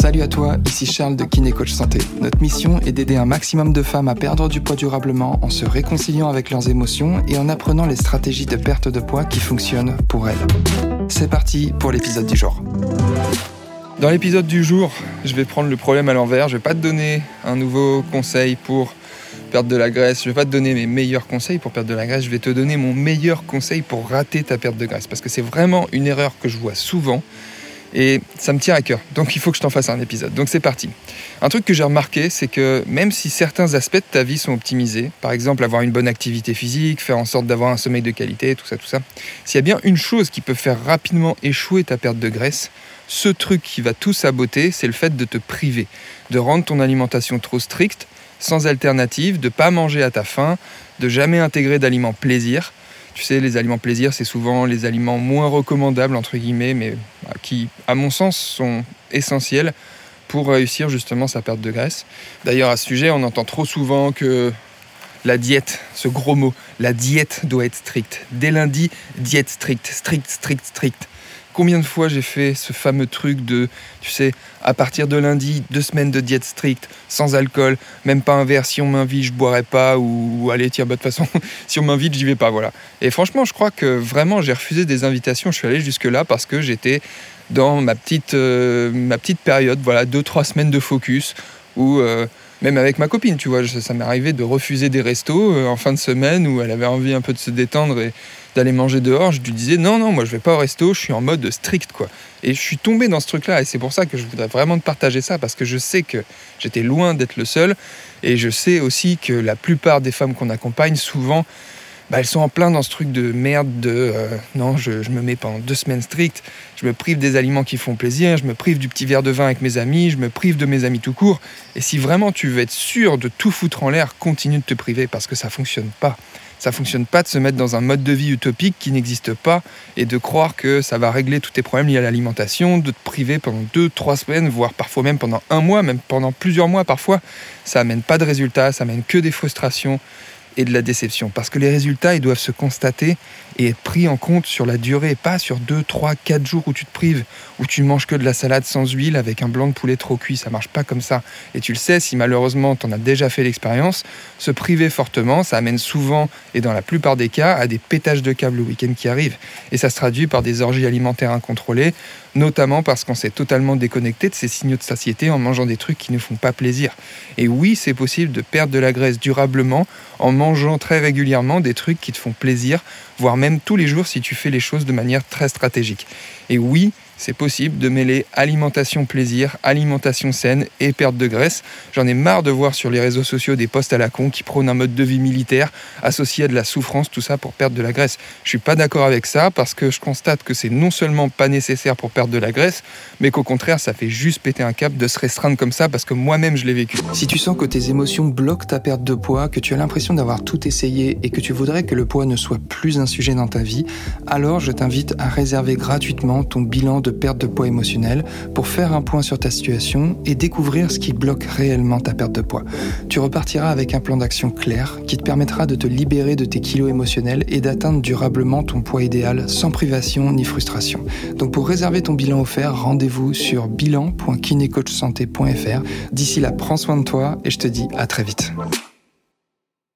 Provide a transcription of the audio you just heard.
Salut à toi, ici Charles de Kiné Coach Santé. Notre mission est d'aider un maximum de femmes à perdre du poids durablement en se réconciliant avec leurs émotions et en apprenant les stratégies de perte de poids qui fonctionnent pour elles. C'est parti pour l'épisode du jour. Dans l'épisode du jour, je vais prendre le problème à l'envers. Je vais pas te donner un nouveau conseil pour perdre de la graisse. Je vais pas te donner mes meilleurs conseils pour perdre de la graisse. Je vais te donner mon meilleur conseil pour rater ta perte de graisse. Parce que c'est vraiment une erreur que je vois souvent. Et ça me tient à cœur. Donc il faut que je t'en fasse un épisode. Donc c'est parti. Un truc que j'ai remarqué, c'est que même si certains aspects de ta vie sont optimisés, par exemple avoir une bonne activité physique, faire en sorte d'avoir un sommeil de qualité, tout ça, tout ça, s'il y a bien une chose qui peut faire rapidement échouer ta perte de graisse, ce truc qui va tout saboter, c'est le fait de te priver, de rendre ton alimentation trop stricte, sans alternative, de pas manger à ta faim, de jamais intégrer d'aliments plaisir. Tu sais, les aliments plaisir, c'est souvent les aliments moins recommandables, entre guillemets, mais qui, à mon sens, sont essentiels pour réussir justement sa perte de graisse. D'ailleurs, à ce sujet, on entend trop souvent que la diète, ce gros mot, la diète doit être stricte. Dès lundi, diète stricte, stricte, stricte, stricte. Combien de fois j'ai fait ce fameux truc de, tu sais, à partir de lundi, deux semaines de diète stricte, sans alcool, même pas un verre, si on m'invite, je boirai pas, ou, allez, tiens, bah, de toute façon, si on m'invite, j'y vais pas, voilà. Et franchement, je crois que vraiment, j'ai refusé des invitations, je suis allé jusque-là parce que j'étais dans ma petite, euh, ma petite période, voilà, deux, trois semaines de focus, où euh, même avec ma copine, tu vois, ça m'est arrivé de refuser des restos euh, en fin de semaine où elle avait envie un peu de se détendre et d'aller manger dehors. Je lui disais non, non, moi je vais pas au resto, je suis en mode strict quoi. Et je suis tombé dans ce truc-là et c'est pour ça que je voudrais vraiment te partager ça parce que je sais que j'étais loin d'être le seul et je sais aussi que la plupart des femmes qu'on accompagne souvent bah, elles sont en plein dans ce truc de merde de euh, non, je, me mets pendant deux semaines strictes, je me prive des aliments qui font plaisir, je me prive du petit verre de vin avec mes amis, je me prive de mes amis tout court. Et si vraiment tu veux être sûr de tout foutre en l'air, continue de te priver parce que ça fonctionne pas. Ça fonctionne pas de se mettre dans un mode de vie utopique qui n'existe pas et de croire que ça va régler tous tes problèmes liés à l'alimentation, de te priver pendant deux, trois semaines, voire parfois même pendant un mois, même pendant plusieurs mois parfois. Ça amène pas de résultats, ça amène que des frustrations et de la déception. Parce que les résultats, ils doivent se constater et être pris en compte sur la durée, pas sur 2, 3, 4 jours où tu te prives, où tu manges que de la salade sans huile avec un blanc de poulet trop cuit. Ça marche pas comme ça. Et tu le sais, si malheureusement tu en as déjà fait l'expérience, se priver fortement, ça amène souvent, et dans la plupart des cas, à des pétages de câbles le week-end qui arrivent. Et ça se traduit par des orgies alimentaires incontrôlées, notamment parce qu'on s'est totalement déconnecté de ces signaux de satiété en mangeant des trucs qui ne font pas plaisir. Et oui, c'est possible de perdre de la graisse durablement en mangeant très régulièrement des trucs qui te font plaisir, voire même tous les jours si tu fais les choses de manière très stratégique. Et oui, c'est possible de mêler alimentation plaisir, alimentation saine et perte de graisse. J'en ai marre de voir sur les réseaux sociaux des posts à la con qui prônent un mode de vie militaire associé à de la souffrance, tout ça pour perdre de la graisse. Je suis pas d'accord avec ça parce que je constate que c'est non seulement pas nécessaire pour perdre de la graisse, mais qu'au contraire, ça fait juste péter un cap de se restreindre comme ça parce que moi-même je l'ai vécu. Si tu sens que tes émotions bloquent ta perte de poids, que tu as l'impression d'avoir tout essayé et que tu voudrais que le poids ne soit plus un sujet dans ta vie, alors je t'invite à réserver gratuitement ton bilan de perte de poids émotionnel pour faire un point sur ta situation et découvrir ce qui bloque réellement ta perte de poids. Tu repartiras avec un plan d'action clair qui te permettra de te libérer de tes kilos émotionnels et d'atteindre durablement ton poids idéal sans privation ni frustration. Donc pour réserver ton bilan offert, rendez-vous sur bilan.kinecoachsanté.fr. D'ici là, prends soin de toi et je te dis à très vite.